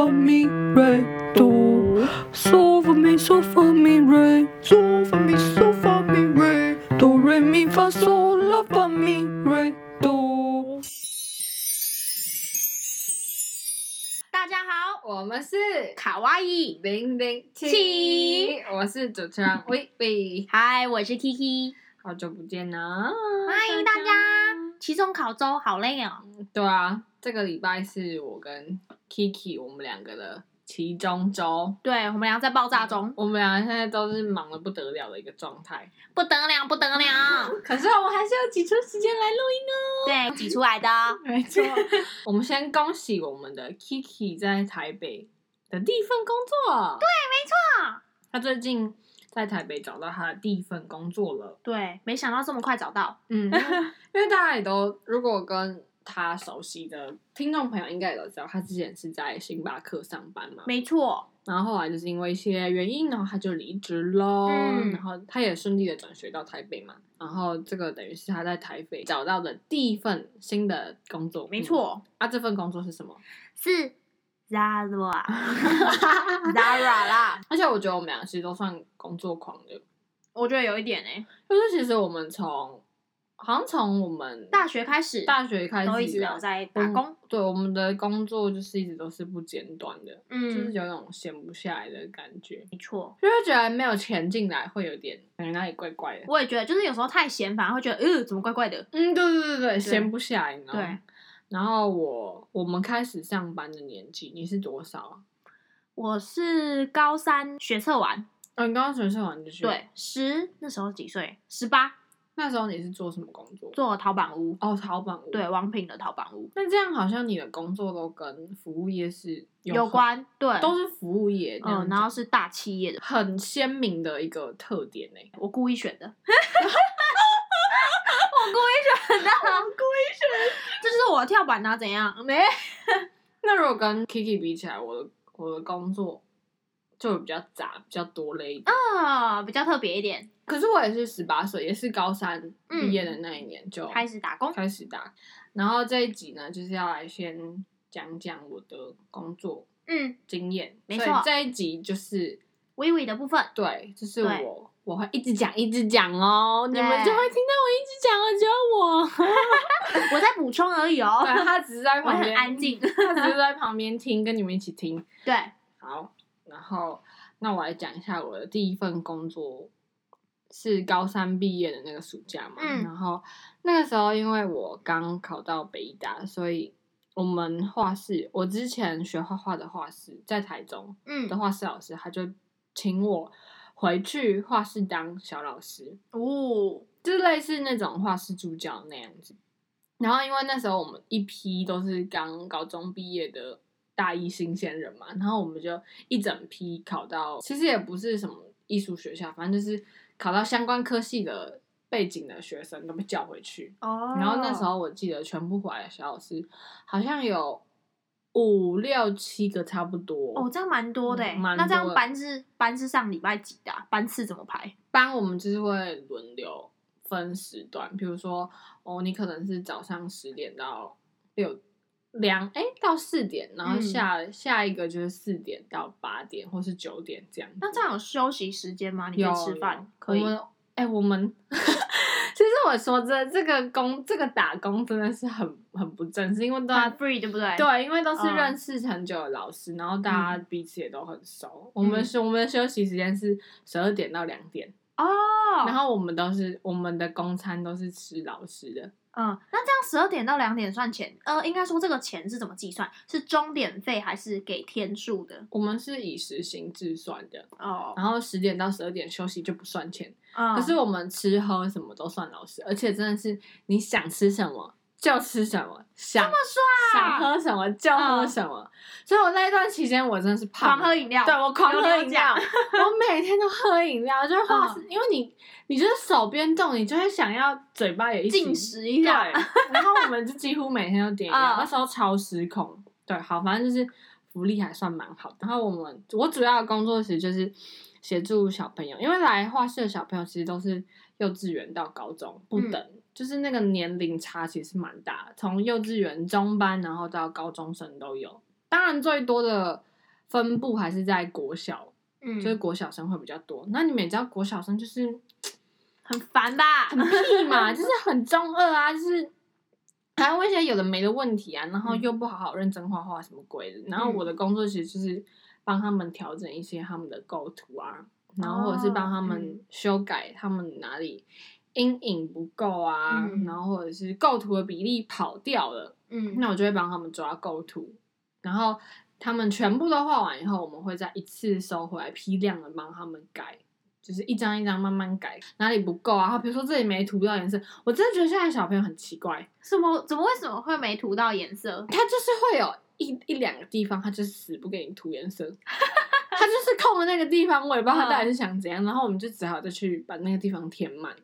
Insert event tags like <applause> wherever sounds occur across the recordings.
发咪瑞哆，嗦发咪嗦发咪瑞，咪嗦发咪瑞，哆瑞咪发嗦啦发咪瑞哆。大家好，我们是卡哇伊，零零七七，我是主持人薇薇，嗨，我是 Kiki，好久不见啦！欢迎大家。期中考周好累哦，对啊，这个礼拜是我跟 Kiki 我们两个的其中周，对我们俩在爆炸中，我们俩现在都是忙的不得了的一个状态，不得了，不得了。<laughs> 可是我们还是要挤出时间来录音哦。对，挤出来的，<laughs> 没错。我们先恭喜我们的 Kiki 在台北的第一份工作。对，没错。他最近。在台北找到他的第一份工作了，对，没想到这么快找到。嗯，因为大家也都如果跟他熟悉的听众朋友应该也都知道，他之前是在星巴克上班嘛，没错。然后后来就是因为一些原因，然后他就离职了，然后他也顺利的转学到台北嘛，然后这个等于是他在台北找到的第一份新的工作，没错。啊，这份工作是什么？是。<laughs> Zara，Zara 啦！<laughs> 而且我觉得我们俩其实都算工作狂的。我觉得有一点哎，就是其实我们从好像从我们大学开始，大学开始都一直有在打工。对，我们的工作就是一直都是不间断的，嗯，就是有那种闲不下来的感觉。没错，就会觉得没有钱进来会有点感觉哪里怪怪的。我也觉得，就是有时候太闲，反而会觉得，呃，怎么怪怪的？嗯，对对对对，闲不下来，你知道吗？然后我我们开始上班的年纪，你是多少啊？我是高三学测完，嗯，高三学测完就去。对，十那时候几岁？十八。那时候你是做什么工作？做淘宝屋。哦，淘宝屋。对，王品的淘宝屋。那这样好像你的工作都跟服务业是有关，对，都是服务业。嗯，然后是大企业的，很鲜明的一个特点呢。我故意选的。<laughs> 我故意选的，我故意选。这就是我的跳板啊，怎样？没。<laughs> 那如果跟 Kiki 比起来，我的我的工作就比较杂，比较多类啊，比较特别一点。可是我也是十八岁，也是高三毕业的那一年就开始打工，开始打。然后这一集呢，就是要来先讲讲我的工作嗯经验。没错，这一集就是微微的部分。对，就是我。我会一直讲，一直讲哦，你们就会听到我一直讲了，只有我，我在补充而已哦。<laughs> 对，他只是在旁边安静，他只是在旁边听，跟你们一起听。<laughs> 对，好，然后那我来讲一下我的第一份工作，是高三毕业的那个暑假嘛。嗯。然后那个时候，因为我刚考到北大，所以我们画室，我之前学画画的画室在台中，嗯，的画室老师他就请我。回去画室当小老师哦，就是类似那种画室助教那样子。然后因为那时候我们一批都是刚高中毕业的大一新鲜人嘛，然后我们就一整批考到，其实也不是什么艺术学校，反正就是考到相关科系的背景的学生都被叫回去。哦，然后那时候我记得全部回来的小老师好像有。五六七个差不多哦，这样蛮多的那这样班是班是上礼拜几的？班次怎么排？班我们就是会轮流分时段，比如说哦，你可能是早上十点到六两哎到四点，然后下下一个就是四点到八点，或是九点这样。那这样有休息时间吗？你可以吃饭？可以。哎，我们。<laughs> 其实我说这这个工这个打工真的是很很不正式，因为都 free 对不对？对，因为都是认识很久的老师，然后大家彼此也都很熟。我们是我们的休息时间是十二点到两点哦，然后我们都是我们的公餐都是吃老师的。嗯，那这样十二点到两点算钱？呃，应该说这个钱是怎么计算？是钟点费还是给天数的？我们是以时薪制算的哦。然后十点到十二点休息就不算钱。可是我们吃喝什么都算老师，而且真的是你想吃什么。就吃什么，想想喝什么就喝什么，所以我那一段期间我真的是狂喝饮料，对我狂喝饮料，我每天都喝饮料，就画室，因为你你就是手边动，你就会想要嘴巴也一起进食一下，然后我们就几乎每天都点那时候超失控，对，好，反正就是福利还算蛮好。然后我们我主要的工作其实就是协助小朋友，因为来画室的小朋友其实都是幼稚园到高中不等。就是那个年龄差其实蛮大，从幼稚园中班然后到高中生都有。当然最多的分布还是在国小，嗯，就是国小生会比较多。那你们也知道，国小生就是很烦吧？很屁嘛，就是很中二啊，就是还问一些有的没的问题啊，然后嗯。又不好好认真画画什么鬼的。然后我的工作其实就是帮他们调整一些他们的构图啊，然后或者是帮他哦们嗯。修改他们哪里阴影不够啊，嗯。然后或者是构图的比例跑掉了，嗯，那我就会帮他们抓构图，然后他们全部都画完以后，我们会再一次收回来，批量的帮他们改，就是一张一张慢慢改，哪里不够啊？比如说这里没涂到颜色，我真的觉得现在小朋友很奇怪，什么？怎么为什么会没涂到颜色？他就是会有一一两个地方，他就是死不给你涂颜色。<laughs> 他就是空的那个地方，我也不知道他到底是想怎样，然后我们就只好再去把那个地方填满。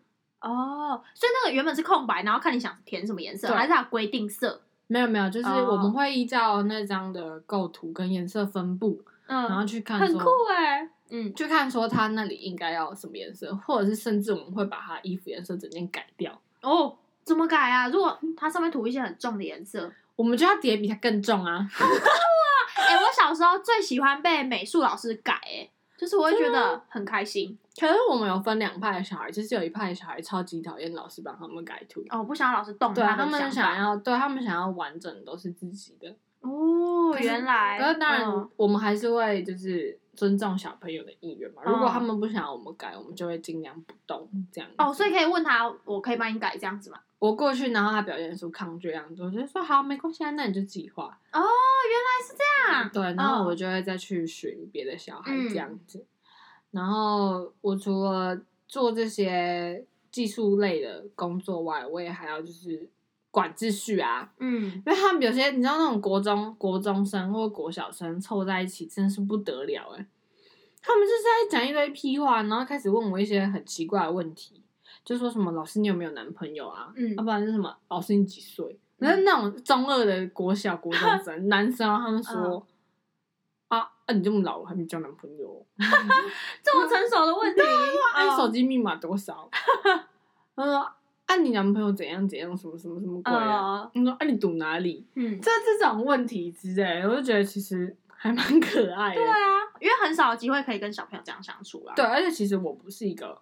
哦，所以那个原本是空白，然后看你想填什么颜色，对还是它规定色？没有没有，就是哦我们会依照那张的构图跟颜色分布，嗯，然后去看很酷哎。嗯，去看说他那里应该要什么颜色，或者是甚至我们会把他衣服颜色整件改掉，哦，怎么改啊？如果它上面涂一些很重的颜色，我们就要叠比他更重啊。好酷啊哎、我小时候最喜欢被美术老师改、哎，就是我会觉得很开心。可是我们有分两派的小孩，就是有一派的小孩超级讨厌老师帮他们改图，哦，不想要老师动对啊，他他们。想要，对他们想要完整都是自己的。哦，原来。可是当然嗯，我们还是会就是尊重小朋友的意愿嘛。如果哦他们不想要我们改，我们就会尽量不动这样。哦，所以可以问他，我可以帮你改这样子吗？我过去，然后他表现出抗拒的样子，我就说好，没关系啊，那你就自己画。哦，原来是这样。对，然后嗯我就会再去寻别的小孩嗯这样子。然后我除了做这些技术类的工作外，我也还要就是管秩序啊，嗯，因为他们有些你知道那种国中国中生或国小生凑在一起，真的是不得了哎。他们就是在讲一堆屁话，然后开始问我一些很奇怪的问题，就说什么老师你有没有男朋友啊？嗯要不然是什么老师你几岁？然后那种中二的国小国中生 <laughs> 男生啊，他们说、啊啊你这么老了还没交男朋友？<laughs> <laughs> 这么成熟的问题。啊你手嗯机密码多少？他说啊你男朋友怎样怎样什么什么什么鬼啊？呃他说啊你读哪里？嗯，这这种问题之类，我就觉得其实还蛮可爱的。对啊，因为很少有机会可以跟小朋友这样相处啦。对，，而且其实我不是一个，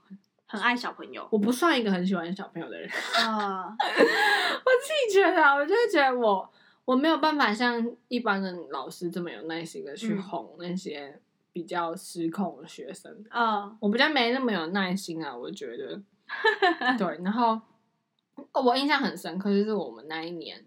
很爱小朋友。我不算一个很喜欢小朋友的人。呃，<laughs> 我自己觉得啊，我就会觉得我我没有办法像一般的老师这么有耐心的去嗯哄那些比较失控的学生。呃，我比较没那么有耐心啊，我觉得。<laughs> 对，然后哦我印象很深刻，就是我们那一年，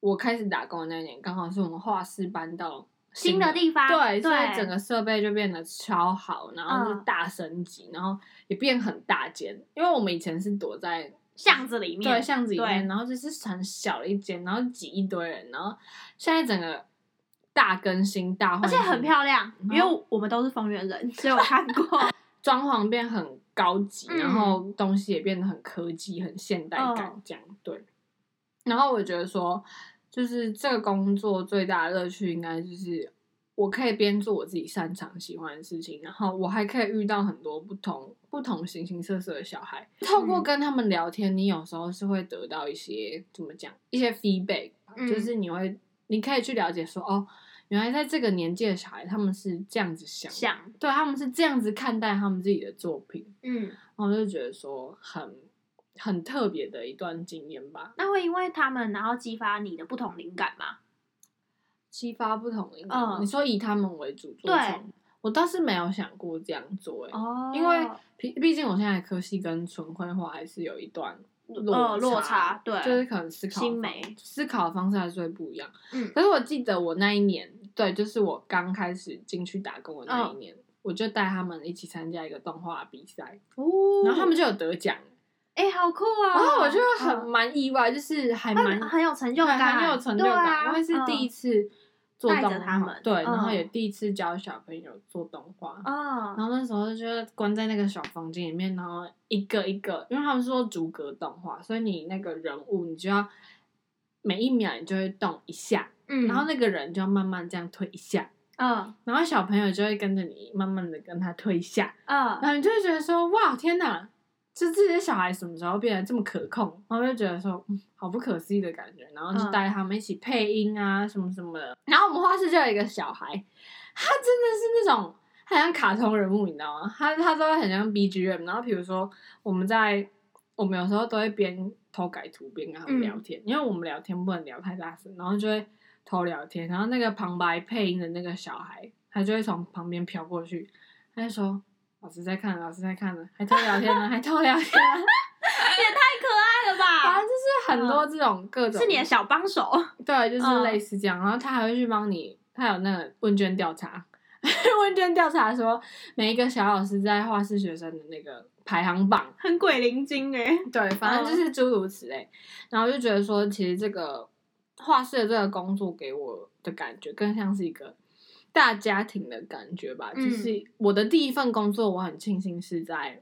我开始打工的那一年，刚好是我们画室搬到新的地方对，所以整个设备就变得超好，然后是嗯大升级，然后也变很大间，因为我们以前是躲在巷子里面，对巷子里面，然后就是很小的一间，然后挤一堆人，然后现在整个大更新大，而且很漂亮，因为我们都是方圆人，所以我看过。<laughs> 装潢变很高级，嗯然后东西也变得很科技、很现代感嗯，这样、对。然后我觉得说，就是这个工作最大的乐趣，应该就是我可以边做我自己擅长、喜欢的事情，然后我还可以遇到很多不同、不同形形色色的小孩。透过嗯跟他们聊天，你有时候是会得到一些怎么讲，一些 feedback，、嗯就是你会，你可以去了解说，哦，原来在这个年纪的小孩，他们是这样子想对他们是这样子看待他们自己的作品，嗯，然后我就觉得说很很特别的一段经验吧，那会因为他们然后激发你的不同灵感吗？激发不同灵感。嗯你说以他们为主做对创，我倒是没有想过这样做、欸，哦因为毕毕竟我现在的科系跟纯绘画还是有一段落呃落差对就是可能思考思考的方式还是会不一样。嗯可是我记得我那一年，对，就是我刚开始进去打工的那嗯一年，我就带他们一起参加一个动画比赛，哦然后他们就有得奖，哎、好酷啊！然后我就很嗯蛮意外，就是还蛮很很有成就对感，很有成就感，啊因为是第一嗯次做动画，他们对，然后嗯。也第一次教小朋友做动画。啊然后那时候就关在那个小房间里面，然后一个一个，因为他们说逐格动画，所以你那个人物你就要每一秒你就会动一下，嗯，然后那个人就要慢慢这样推一下，嗯。然后小朋友就会跟着你慢慢的跟他推一下，嗯。然后你就会觉得说哇天哪，就这些小孩什么时候变得这么可控？然后就觉得说，嗯，好不可思议的感觉。然后就嗯带他们一起配音啊，什么什么的。然后我们画室就有一个小孩，他真的是那种很像卡通人物，你知道吗？他他都会很像 BGM。然后比如说我们在我们有时候都会边偷改图边跟他们聊天，因为我们聊天不能聊太大声，然后就会偷聊天。然后那个旁白配音的那个小孩，他就会从旁边飘过去，他就说。老师在看，老师在看呢，还偷聊天呢，还偷聊天，<laughs> 也太可爱了吧！反正就是很多这种各种，是你的小帮手，对，就是嗯类似这样。然后他还会去帮你，他有那个问卷调查，<laughs> 问卷调查说每一个小老师在画室学生的那个排行榜，很鬼灵精哎。对，反正就是诸如此类。然后就觉得说，其实这个画室的这个工作给我的感觉更像是一个大家庭的感觉吧。嗯就是我的第一份工作，我很庆幸是在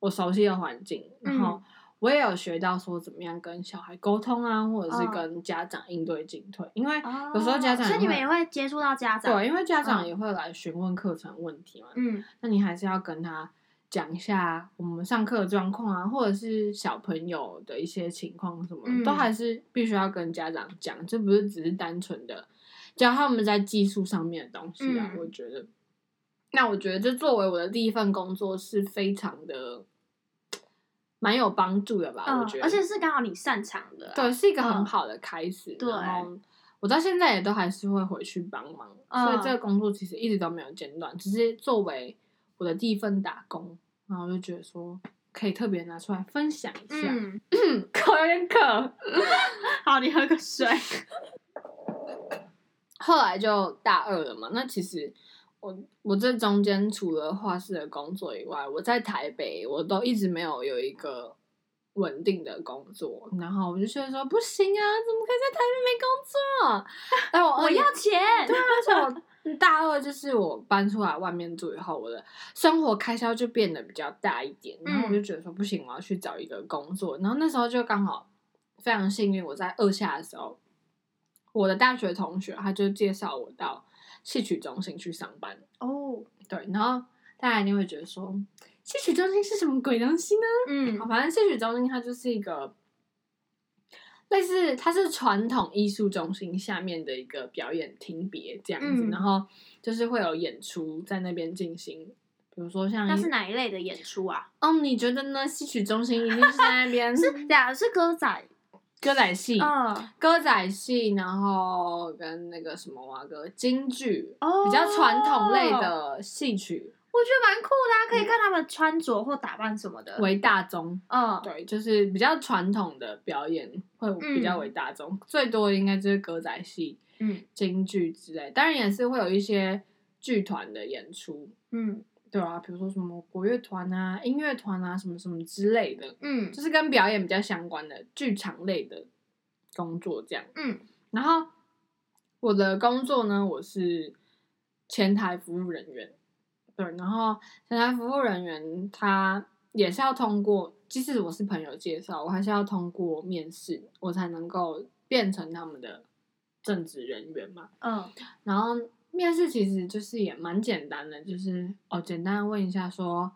我熟悉的环境，然后嗯。我也有学到说怎么样跟小孩沟通啊，或者是哦。跟家长应对进退，因为有时候家长所以你们也会接触到家长，对，因为家长嗯。也会来询问课程问题嘛，嗯。那你还是要跟他讲一下我们上课的状况啊，或者是小朋友的一些情况什么，嗯都还是必须要跟家长讲，这不是只是单纯的教他们在技术上面的东西啊。嗯我觉得，那我觉得这作为我的第一份工作是非常的蛮有帮助的吧，我觉得，嗯而且是刚好你擅长的啊，对，是一个很嗯好的开始。对然后我到现在也都还是会回去帮忙，嗯所以这个工作其实一直都没有间断，只是作为我的第一份打工，然后我就觉得说可以特别拿出来分享一下。嗯，<coughs> 口有点渴。<laughs> <laughs> 好，你喝个水。<laughs> 后来就大二了嘛，那其实我我这中间除了画室的工作以外，我在台北我都一直没有有一个稳定的工作，然后我就觉得说不行啊，怎么可以在台北没工作？<laughs> 但我我要钱。对啊，而且我大二就是我搬出来外面住以后，我的生活开销就变得比较大一点，然后我就觉得说不行，我要去找一个工作。然后那时候就刚好非常幸运，我在二下的时候，我的大学同学他就介绍我到戏曲中心去上班。哦，对，然后大家一定会觉得说，戏曲中心是什么鬼东西呢？嗯，反正戏曲中心它就是一个类似，它是传统艺术中心下面的一个表演厅别这样子，嗯然后就是会有演出在那边进行，比如说像那是哪一类的演出啊？哦，你觉得呢？戏曲中心一定是在那边 <laughs> 是假是歌仔，歌仔戏。嗯，歌仔戏，然后跟那个什么哇歌京剧，哦。比较传统类的戏曲。我觉得蛮酷的啊，可以看他们穿着或打扮什么的。为大宗。嗯，对，就是比较传统的表演会比较为大众，最多的应该就是歌仔戏、嗯。京剧之类，当然也是会有一些剧团的演出，嗯对啊，比如说什么国乐团啊、音乐团啊，什么什么之类的，嗯就是跟表演比较相关的剧场类的工作这样。嗯然后我的工作呢，我是前台服务人员，对，然后前台服务人员他也是要通过，即使我是朋友介绍，我还是要通过面试，我才能够变成他们的正职人员嘛。嗯然后面试其实就是也蛮简单的，就是哦，简单地问一下说，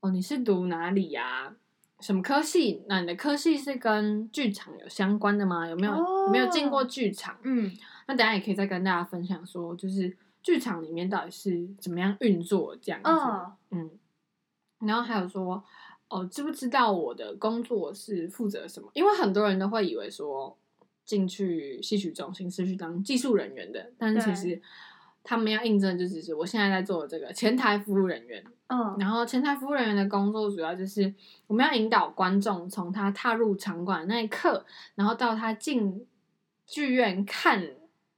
哦，你是读哪里呀、什么科系？那你的科系是跟剧场有相关的吗？有没有、有没有进过剧场？嗯那等下也可以再跟大家分享说，就是剧场里面到底是怎么样运作这样子。嗯嗯，然后还有说，哦，知不知道我的工作是负责什么？因为很多人都会以为说进去戏曲中心是去当技术人员的，但是其实他们要应征就只是我现在在做的这个前台服务人员。嗯然后前台服务人员的工作主要就是我们要引导观众从他踏入场馆那一刻，然后到他进剧院看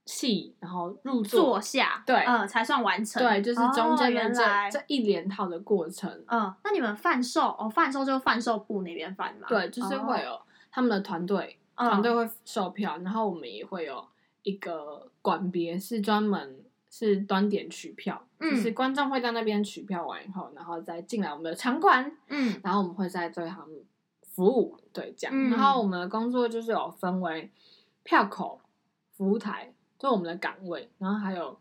戏，然后入座坐，下，对嗯，才算完成。对，就是中哦间的这、这一连套的过程。嗯，那你们贩售哦，贩售就贩售部那边贩嘛？对，就是会有他们的团队，嗯团队会售票，然后我们也会有一个管别是专门是端点取票，嗯就是观众会在那边取票完以后，然后再进来我们的场馆，嗯然后我们会在对他们服务，对这样。嗯然后我们的工作就是有分为票口、服务台，就我们的岗位，然后还有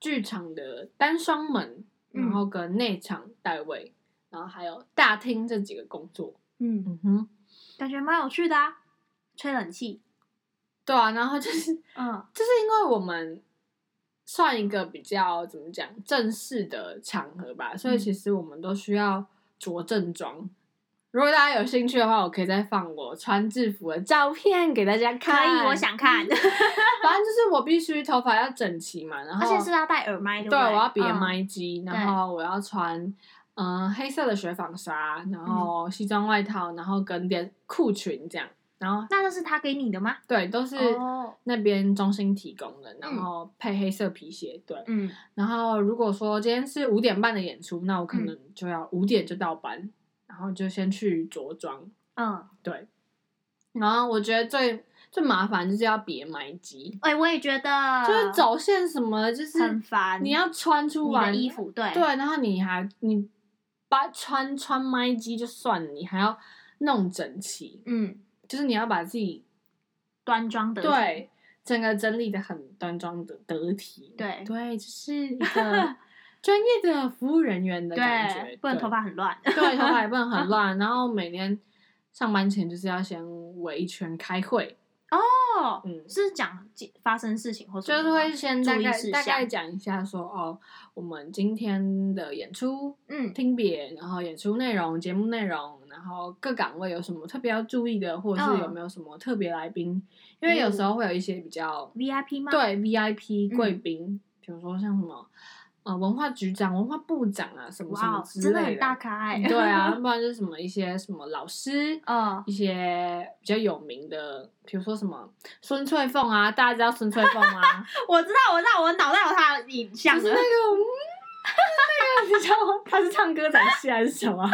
剧场的单双门，嗯然后跟内场代位，然后还有大厅这几个工作。嗯，嗯哼，感觉蛮有趣的啊，吹冷气。对啊，然后就是嗯就是因为我们算一个比较怎么讲正式的场合吧，所以嗯其实我们都需要着正装。如果大家有兴趣的话，我可以再放我穿制服的照片给大家看可看。以，我想看，<laughs> 反正就是我必须头发要整齐嘛，然后而且是要戴耳麦，对？我要别嗯麦机，然后我要穿嗯、呃黑色的雪纺纱，然后西装外套，然后跟点裤裙这样，然后那那是他给你的吗？对都是哦那边中心提供的，然嗯后配黑色皮鞋，对。嗯，然后如果说今天是五点半的演出，那我可嗯能就要五点就到班，然后就先去着装，嗯，对。然后我觉得最最麻烦就是要别麦机，哎、我也觉得，就是走线什么的，就是很烦。你要穿出你来衣服，对对，然后你还你把穿穿麦机就算了，你还要弄整齐，嗯，就是你要把自己端庄得体，对整个整理的很端庄的得体，对。对，就是一个 <laughs> 专业的服务人员的感觉对，，不能头发很乱。对，头发也不能很乱，<laughs> 然后每天上班前就是要先围一圈开会，哦，嗯，是讲发生事情或什就是会先大概大概讲一下说哦，我们今天的演出嗯。听别，然后演出内容、节目内容，然后各岗位有什么特别要注意的，或者是有嗯没有什么特别来宾？因为有时候会有一些比较 VIP 吗？，对 VIP 嗯贵宾，比如说像什么呃文化局长、文化部长啊，什么什么之类真的很大咖哎。对啊，<laughs> 不然就是什么一些什么老师，嗯，一些比较有名的，比如说什么孙翠凤啊，大家知道孙翠凤吗？<laughs> 我知道，我知道，我脑袋有他的影像了就是那个，嗯那个你知道他是唱歌仔戏还是什么？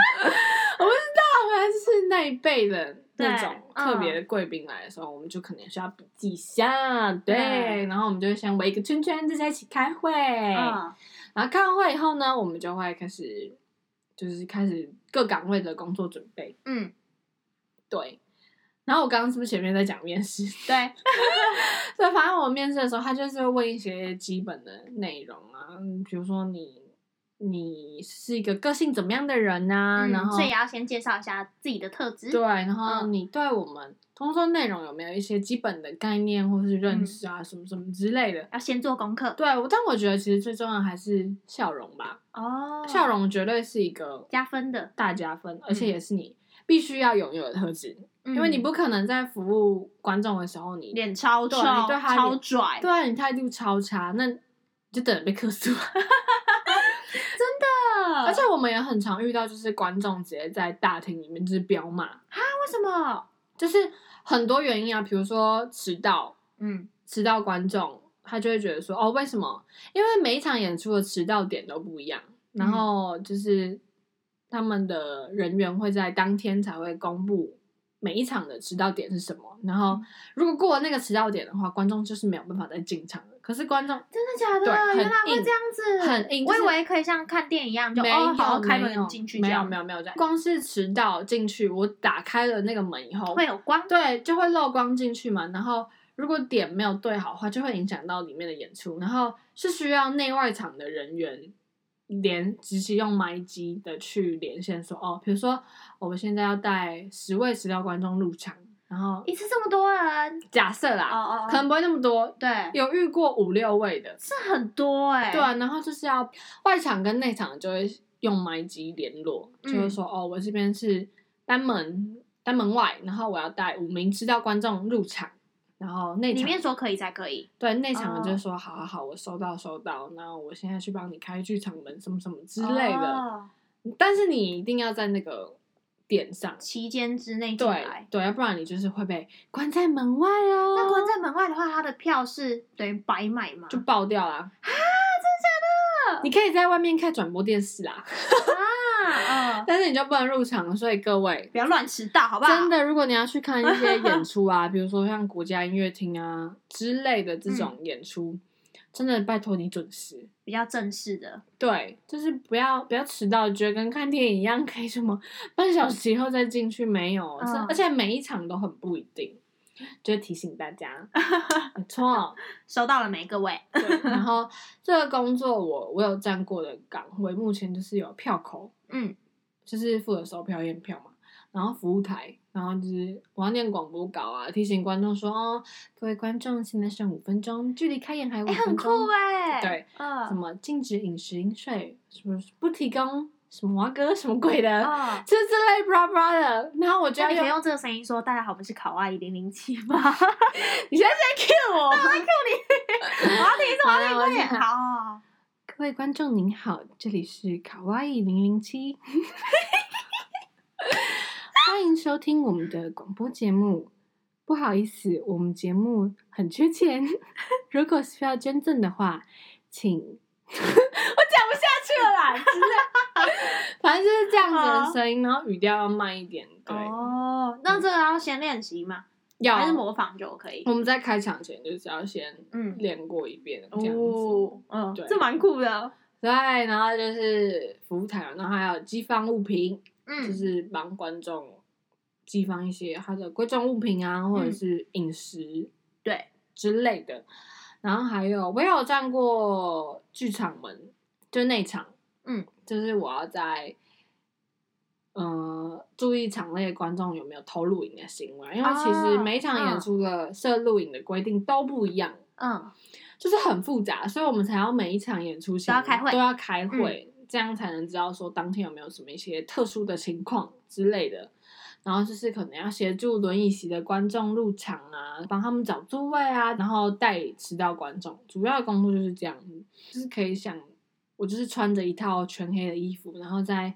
我不知道，反正就是那一辈的那种特别的贵宾来的时候，我们就可能需要笔记一下，对，对。然后我们就会先围一个圈圈，大家一起开会，嗯。然后开完会以后呢，我们就会开始就是开始各岗位的工作准备，嗯，对。然后我刚刚是不是前面在讲面试？对，<laughs> 对，反正我面试的时候，他就是会问一些基本的内容啊，嗯比如说你你是一个个性怎么样的人呐、嗯然后所以也要先介绍一下自己的特质。对，然后嗯。你对我们工作内容有没有一些基本的概念或是认识啊，什么什么之类的。要先做功课。对，我但我觉得其实最重要还是笑容吧，哦，笑容绝对是一个加分的，大加分，而且也是你必须要拥有的特质，因为你嗯。不可能在服务观众的时候你脸超臭，对你对他超拽，对啊，你态度超差，那你就等着被克诉。<laughs> 的而且我们也很常遇到，就是观众直接在大厅里面就是飙骂，为什么？就是很多原因啊，比如说迟到，嗯迟到观众他就会觉得说，哦，为什么？因为每一场演出的迟到点都不一样，然后就是他们的人员会在当天才会公布每一场的迟到点是什么，然后如果过了那个迟到点的话，观众就是没有办法再进场了。可是观众真的假的？对很原来会这样子，很硬我以为可以像看电影一样，就没有、哦好开门进去，没有没有没有这样，光是迟到进去，我打开了那个门以后，会有光。对，就会漏光进去嘛。然后如果点没有对好的话，就会影响到里面的演出。然后是需要内外场的人员连直接用麦机的去连线说，哦，比如说我们现在要带十位迟到观众入场，然后一次这么多人，假设啦，哦哦，可能不会那么多，对，有遇过五六位的，是很多哎，对啊，然后就是要外场跟内场就会用麦机联络，嗯就是说哦，我这边是单门单门外，然后我要带五名知道观众入场，然后内场里面说可以才可以，对内场的哦就是说、好好好，我收到收到，那我现在去帮你开剧场门什么什么之类的，哦但是你一定要在那个点上。期间之内进对来。对，要不然你就是会被关在门外哦，那关在门外的话，他的票是等于白买吗？就爆掉啦！啊，真的假的？你可以在外面看转播电视啦，啊，<laughs> 嗯，但是你就不能入场，所以各位不要乱迟到，好不好？真的，如果你要去看一些演出啊，<laughs> 比如说像国家音乐厅啊之类的这种演出，真的拜托你准时。比较正式的，对，就是不要不要迟到，觉得跟看电影一样，可以什么半小时以后再进去，没有，而且每一场都很不一定，就提醒大家，<laughs> 没错。收到了没，各位？对，然后这个工作我我有站过的岗位，目前就是有票口，嗯，就是负责收票验票嘛。然后服务台，然后就是我要念广播稿啊，提醒观众说哦，各位观众，现在剩五分钟，距离开演还有五哎、很分钟。酷哎、对，什嗯么禁止饮食饮水，什么不提供什么蛙哥什么鬼的，嗯。就是这类 blah blah 的。然后我就要用，那你可以用这个声音说：“大家好，我们是考阿姨零零七吗？” <laughs> 你现在在 cue 我，<laughs> <laughs> 我要听什么？好了，我快点！讲好好，好各位观众您好，这里是卡哇伊零零七，<laughs> 欢迎收听我们的广播节目。不好意思，我们节目很缺钱，如果需要捐赠的话，请。<laughs> 我讲不下去了啦，真的，反正就是这样子的声音，然后语调要慢一点，对，哦，那这个要先练习吗？要还是模仿就可以？我们在开场前就是要先嗯练过一遍这样子。哦，嗯，对这蛮酷的。对，然后就是服务台，然后还有寄放物品，就嗯，是帮观众寄放一些他的贵重物品啊，或者嗯是饮食对，之类的。然后还有我有站过剧场门，就内场，嗯，就是我要在。呃，注意场内的观众有没有偷录影的行为，因为其实哦每一场演嗯出的设录影的规定都不一样。嗯，就是很复杂，所以我们才要每一场演出前都要开会嗯都要开会，这样才能知道说当天有没有什么一些特殊的情况之类的。然后就是可能要协助轮椅席的观众入场啊，帮他们找座位啊，然后带迟到观众。主要的工作就是这样子，就是可以想，我就是穿着一套全黑的衣服，然后在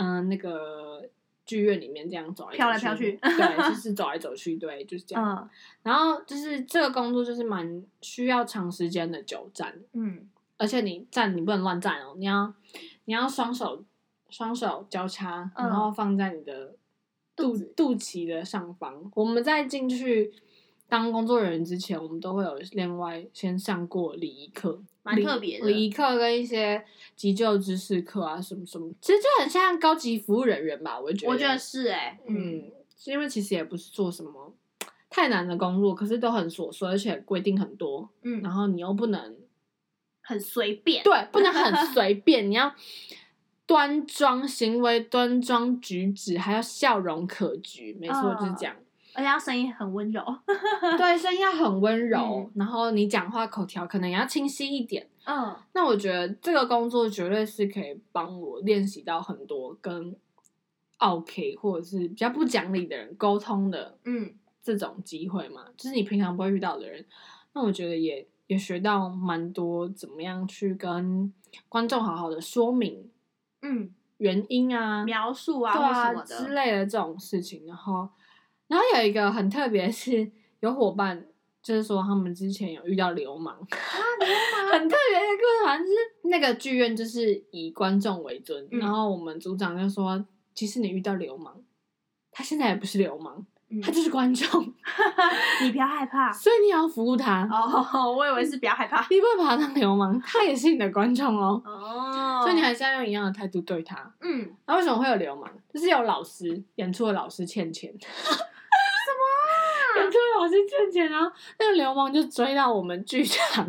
嗯、呃那个剧院里面这样走来走飘来飘去 <laughs> 对，就是走来走去，对，就是这样。嗯然后就是这个工作就是蛮需要长时间的久站，嗯，而且你站你不能乱站哦，你要你要双手双手交叉，嗯然后放在你的肚肚脐的上方。我们在进去当工作人员之前，我们都会有另外先上过礼仪课，蛮礼特别的礼仪课跟一些急救知识课啊，什么什么，其实就很像高级服务人员吧，我觉得。我觉得是哎，嗯，因为其实也不是做什么太难的工作，可是都很琐碎，而且规定很多，嗯，然后你又不能很随便，对，不能很随便，你要端庄行为、端庄举止，还要笑容可掬，没错，就是这样。而且要声音很温柔，<laughs> 对，声音要很温柔，嗯然后你讲话口条可能也要清晰一点。嗯那我觉得这个工作绝对是可以帮我练习到很多跟 OK 或者是比较不讲理的人沟通的嗯这种机会嘛，就是你平常不会遇到的人。那我觉得也也学到蛮多，怎么样去跟观众好好的说明嗯，原因啊，描述啊什啊么的之类的这种事情。然后，然后有一个很特别的是，有伙伴就是说他们之前有遇到流氓，啊、流氓很特别的故事，反正就是那个剧院就是以观众为尊，嗯然后我们组长就说，其实你遇到流氓，他现在也不是流氓，嗯他就是观众，<laughs> 你不要害怕所以你也要服务他。哦，我以为是不要害怕你不要把他当流氓，他也是你的观众哦，哦，所以你还是要用一样的态度对他。嗯那为什么会有流氓？就是有老师演出的老师欠钱，<laughs> 什么、演出的老师欠钱，然后那个流氓就追到我们剧场，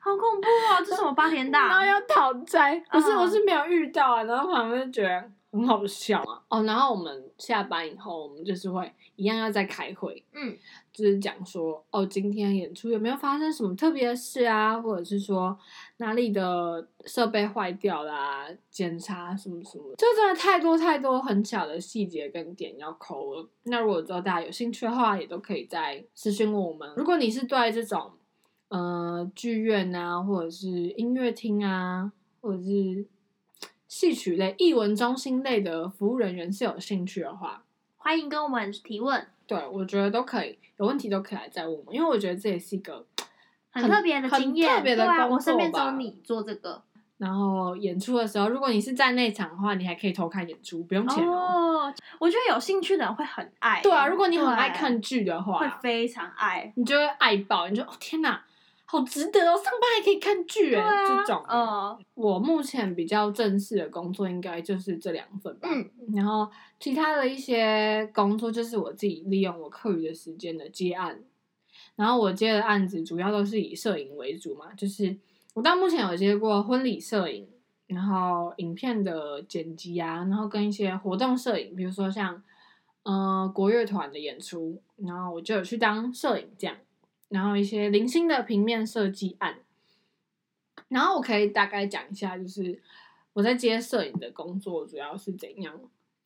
好恐怖啊，这什么八天档？然后要讨债。不是，嗯我是没有遇到啊，然后旁边就觉得很好笑啊。哦，然后我们下班以后，我们就是会一样要再开会，嗯就是讲说哦，今天演出有没有发生什么特别的事啊，或者是说哪里的设备坏掉啦、检查什么什么，就真的太多太多很小的细节跟点要抠了。那如果之后大家有兴趣的话，也都可以在私信问我们。如果你是对这种呃剧院啊，或者是音乐厅啊，或者是戏曲类、艺文中心类的服务人员是有兴趣的话，欢迎跟我们提问，对，我觉得都可以，有问题都可以来再问我们，因为我觉得这也是一个很特别的经验，特别的对啊，我身边只有你做这个然后演出的时候，如果你是在内场的话，你还可以偷看演出，不用钱哦。哦。我觉得有兴趣的人会很爱，对啊，如果你很爱看剧的话会，非常爱，你就会爱爆，你就哦天哪，好值得哦，上班还可以看剧哎，对啊，这种。嗯我目前比较正式的工作应该就是这两份吧。嗯然后其他的一些工作就是我自己利用我课余的时间的接案，然后我接的案子主要都是以摄影为主嘛，就是我到目前有接过婚礼摄影，然后影片的剪辑啊，然后跟一些活动摄影，比如说像呃国乐团的演出，然后我就有去当摄影这样，然后一些零星的平面设计案，然后我可以大概讲一下，就是我在接摄影的工作主要是怎样。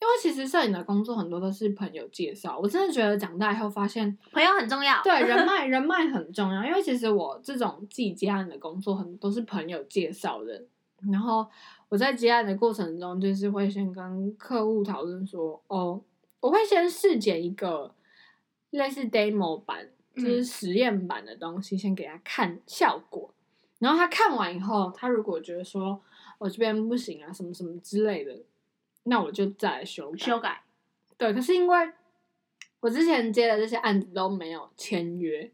因为其实摄影的工作很多都是朋友介绍，我真的觉得长大以后发现朋友很重要。对人脉人脉很重要，因为其实我这种自己接案的工作很多都是朋友介绍的，然后我在接案的过程中，就是会先跟客户讨论说，哦，我会先试剪一个类似 demo 版，就是嗯实验版的东西，先给他看效果，然后他看完以后，他如果觉得说我这边不行啊，什么什么之类的，那我就再来修改。修改。对，可是因为我之前接的这些案子都没有签约，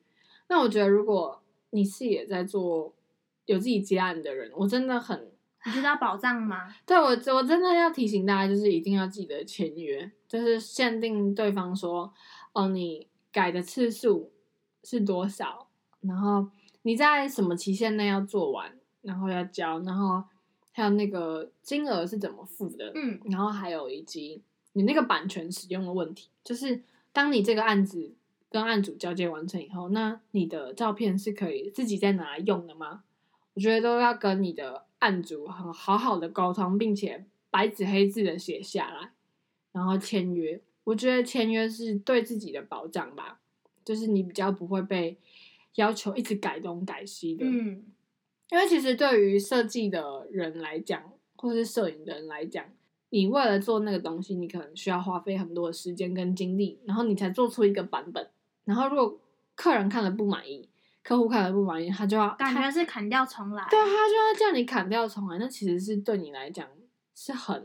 那我觉得如果你是也在做有自己接案的人，我真的很你知道保障吗？<laughs> 对我我真的要提醒大家，就是一定要记得签约，就是限定对方说，哦，你改的次数是多少，然后你在什么期限内要做完，然后要交，然后还有那个金额是怎么付的，嗯然后还有以及你那个版权使用的问题，就是当你这个案子跟案主交接完成以后，那你的照片是可以自己再拿来用的吗？我觉得都要跟你的案主很好好的沟通，并且白纸黑字的写下来，然后签约。我觉得签约是对自己的保障吧，就是你比较不会被要求一直改东改西的。嗯因为其实对于设计的人来讲，或是摄影的人来讲，你为了做那个东西，你可能需要花费很多的时间跟精力，然后你才做出一个版本。然后如果客人看了不满意，客户看了不满意，他就要感觉是砍掉重来。对，他就要叫你砍掉重来，那其实是对你来讲是很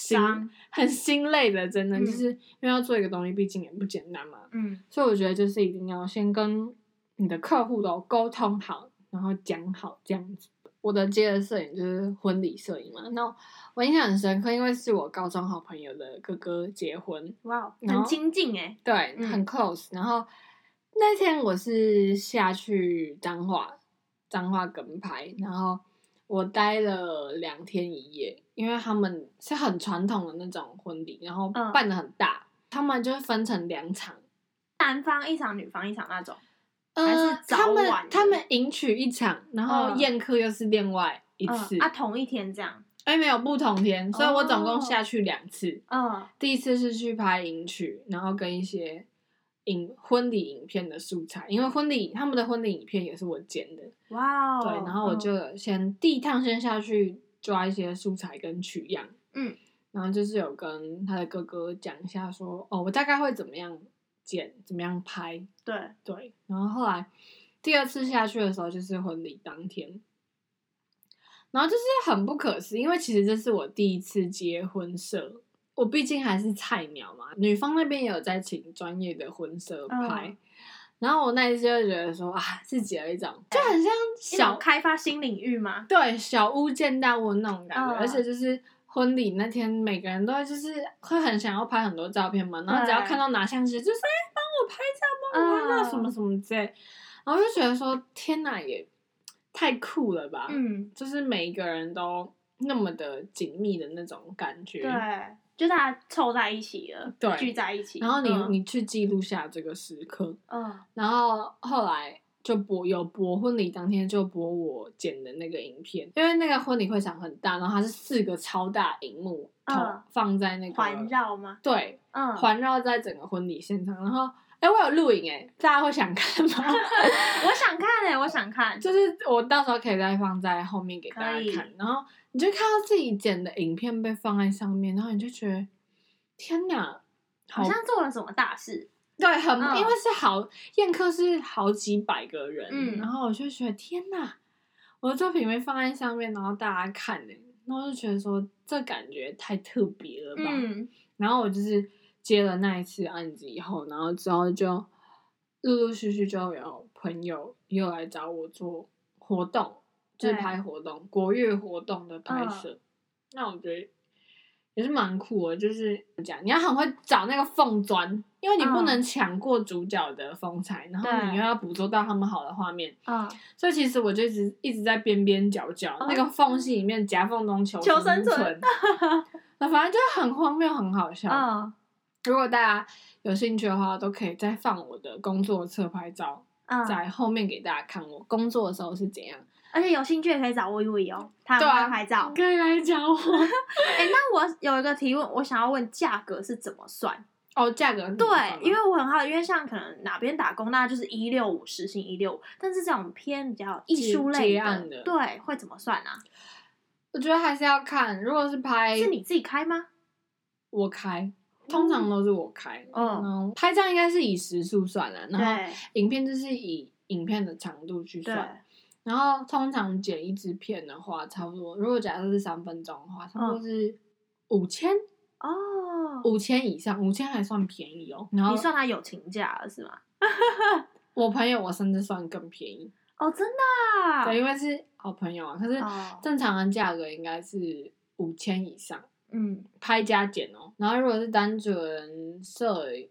心很心累的，真的，嗯就是因为要做一个东西，毕竟也不简单嘛。嗯所以我觉得就是一定要先跟你的客户都沟通好，然后讲好这样子。我的接的摄影就是婚礼摄影嘛，那我印象很深刻，因为是我高中好朋友的哥哥结婚，哇，很亲近哎。对，嗯很 close。然后那天我是下去彰化，彰化跟拍，然后我待了两天一夜，因为他们是很传统的那种婚礼，然后嗯办的很大，他们就会分成两场。男方一场，女方一场那种。还是呃，早他们他们迎娶一场，然后嗯宴客又是另外一嗯次，啊，同一天这样。哎、没有不同天，所以我总共哦下去两次。嗯第一次是去拍迎娶，然后跟一些影婚礼影片的素材，因为婚礼他们的婚礼影片也是我剪的，哇哦。对，然后我嗯就先第一趟先下去抓一些素材跟取样，嗯，然后就是有跟他的哥哥讲一下说，哦，我大概会怎么样剪，怎么样拍，对，对，然后后来第二次下去的时候就是婚礼当天，然后就是很不可思议，因为其实这是我第一次接婚摄，我毕竟还是菜鸟嘛，女方那边也有在请专业的婚摄拍。嗯然后我那一次就觉得说啊，自己有一种就很像小种开发新领域嘛？对小巫见大巫那种感觉，嗯而且就是婚礼那天，每个人都会就是会很想要拍很多照片嘛，然后只要看到拿相机，就是哎帮我拍照，帮我拍照、嗯什么什么之类，然后就觉得说天哪，也太酷了吧，嗯，就是每一个人都那么的紧密的那种感觉，对，就大家凑在一起了，对聚在一起。然后你、嗯你去记录下这个时刻，嗯然后后来就播有播婚礼当天就播我剪的那个影片，因为那个婚礼会场很大，然后它是四个超大荧幕投、嗯放在那个环，绕吗？对，嗯，环绕在整个婚礼现场。然后，哎，我有录影，哎，大家会想看吗？<laughs> 我想看哎，我想看。就是我到时候可以再放在后面给大家看，然后你就看到自己剪的影片被放在上面，然后你就觉得天哪，好像做了什么大事。对，很、嗯因为是好宴客是好几百个人，嗯然后我就觉得天哪，我的作品被放在上面，然后大家看呢，然后就觉得说这感觉太特别了吧。嗯然后我就是接了那一次案子以后，然后之后就陆陆续续就有朋友又来找我做活动，就是拍活动，国乐活动的拍摄。那我觉得也是蛮酷的，就是讲你要很会找那个缝钻，因为你不嗯能抢过主角的风采，然后你又要捕捉到他们好的画面，嗯，所以其实我就一直一直在边边角角、哦那个缝隙里面夹缝中求求生存存，<laughs> 那反正就很荒谬，很好笑。嗯如果大家有兴趣的话，都可以再放我的工作侧拍照嗯，在后面给大家看我工作的时候是怎样。而且有兴趣也可以找微微哦，他很对啊会拍照。可以来找我 <laughs> 哎、那我有一个提问，我想要问价格是怎么算？哦，价格对，因为我很好，因为像可能哪边打工，那就是一六五时薪一六五，但是这种偏比较艺术类的对，会怎么算啊？我觉得还是要看，如果是拍是你自己开吗？我开，通常都是我开。嗯嗯，拍照应该是以时数算啦，然后影片就是以影片的长度去，算。然后通常剪一支片的话，差不多，如果假设是三分钟的话，差不多是五千哦，五千以上，五千还算便宜哦。然后你算他友情价了是吗？<laughs> 我朋友我甚至算更便宜，哦，真的啊、对，因为是好朋友啊。可是哦正常的价格应该是五千以上，嗯，拍加剪哦。然后如果是单纯摄影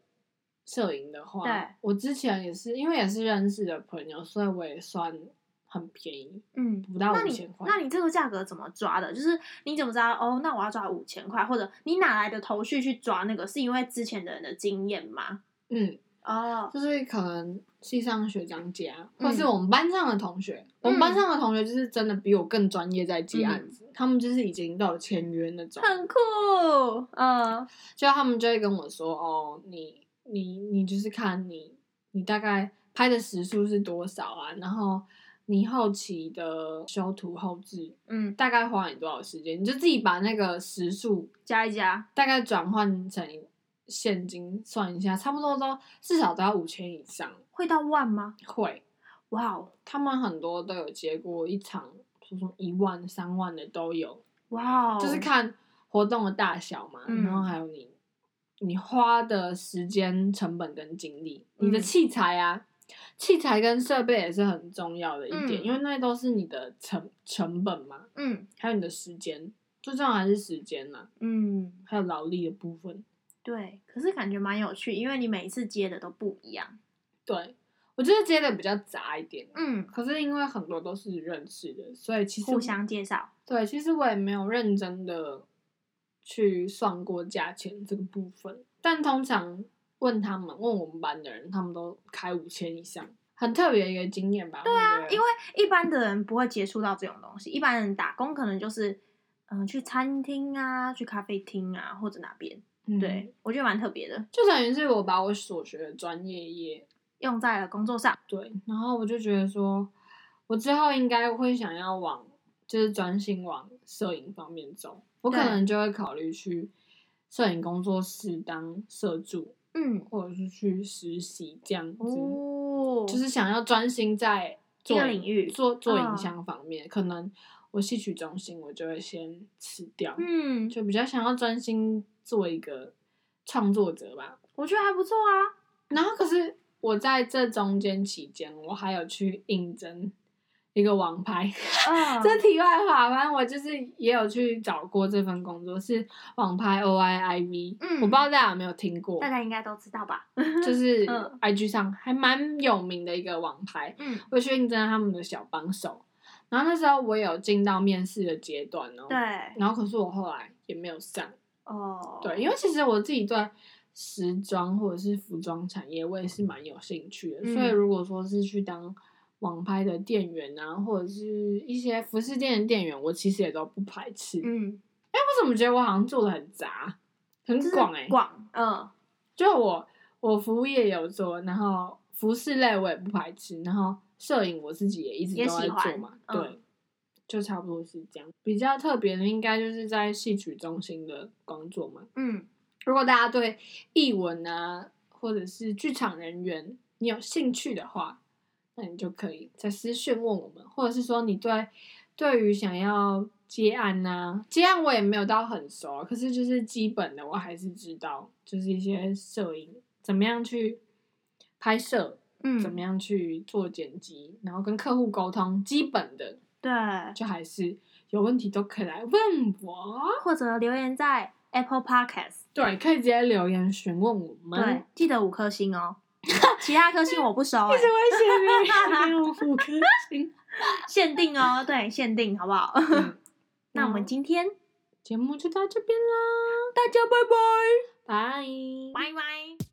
摄影的话，对我之前也是因为也是认识的朋友，所以我也算很便宜，嗯，不到五千块。那你这个价格怎么抓的？就是你怎么知道哦？那我要抓五千块，或者你哪来的头绪去抓那个？是因为之前的人的经验吗？嗯，哦，就是可能系上学长姐啊，嗯。或是我们班上的同学，我们班上的同学就是真的比我更专业在接案子，他们就是已经都有签约那种，很酷，嗯。就他们就会跟我说，哦，你你你就是看你你大概拍的时数是多少啊，然后你后期的修图后置嗯，大概花你多少时间，你就自己把那个时速加一加，大概转换成现金算一下，差不多都至少都要五千以上，会到万吗？会。哇哦，他们很多都有接过一场，说说一万、三万的都有，哇哦，就是。看活动的大小嘛，嗯然后还有你你花的时间成本跟精力，你的嗯。器材啊，器材跟设备也是很重要的一点，嗯因为那都是你的成成本嘛，嗯。还有你的时间，最重要还是时间啦，嗯，还有劳力的部分。对，可是感觉蛮有趣，因为你每一次接的都不一样。对，我觉得接的比较杂一点，嗯，可是因为很多都是认识的，所以其实互相介绍。对，其实我也没有认真的去算过价钱这个部分，但通常问他们，问我们班的人，他们都开五千以上，很特别的一个经验吧？对啊因为一般的人不会接触到这种东西，一般人打工可能就是嗯、去餐厅啊，去咖啡厅啊，或者哪边。嗯。对，我觉得蛮特别的，就等于是我把我所学的专业也用在了工作上。对，然后我就觉得说，我之后应该会想要往就是专心往摄影方面走，我可能就会考虑去摄影工作室当摄助，嗯，或者是去实习这样子。哦，就是想要专心在做领域做做嗯。影像方面，可能我戏曲中心我就会先辞掉，嗯，就比较想要专心做一个创作者吧。我觉得还不错啊。然后可是我在这中间期间，我还有去应征一个网拍。嗯，<laughs> 这题外话，反正我就是也有去找过这份工作，是网拍 O I I V，嗯我不知道大家有没有听过，大家应该都知道吧？就是嗯 I G 上还蛮有名的一个网拍，嗯，我去应征他们的小帮手，然后那时候我有进到面试的阶段哦，对，，然后可是我后来也没有上，哦，对，因为其实我自己对时装或者是服装产业我也是蛮有兴趣的，嗯所以如果说是去当网拍的店员啊，或者是一些服饰店的店员，我其实也都不排斥。嗯，哎我怎么觉得我好像做的很杂，很就是广哎、广，嗯，就我我服务业有做，然后服饰类我也不排斥，然后摄影我自己也一直都在做嘛，嗯。对，就差不多是这样。比较特别的应该就是在戏曲中心的工作嘛。嗯，如果大家对译文啊，或者是剧场人员你有兴趣的话，那你就可以在私讯问我们，或者是说你对对于想要接案呐、接案我也没有到很熟啊，可是就是基本的我还是知道，就是一些摄影怎么样去拍摄，嗯，怎么？样去做剪辑，然后跟客户沟通，基本的对，就还是有问题都可以来问我。或者留言在 Apple Podcast，对，可以直接留言询问我们。对，记得五颗星哦，<laughs> 其他颗星我不收、欸，为什么写 <laughs> 没有五颗星？限定哦，对，限定，好不好？嗯 <laughs> 那我们今天节目就到这边啦，大家拜拜。拜。拜拜。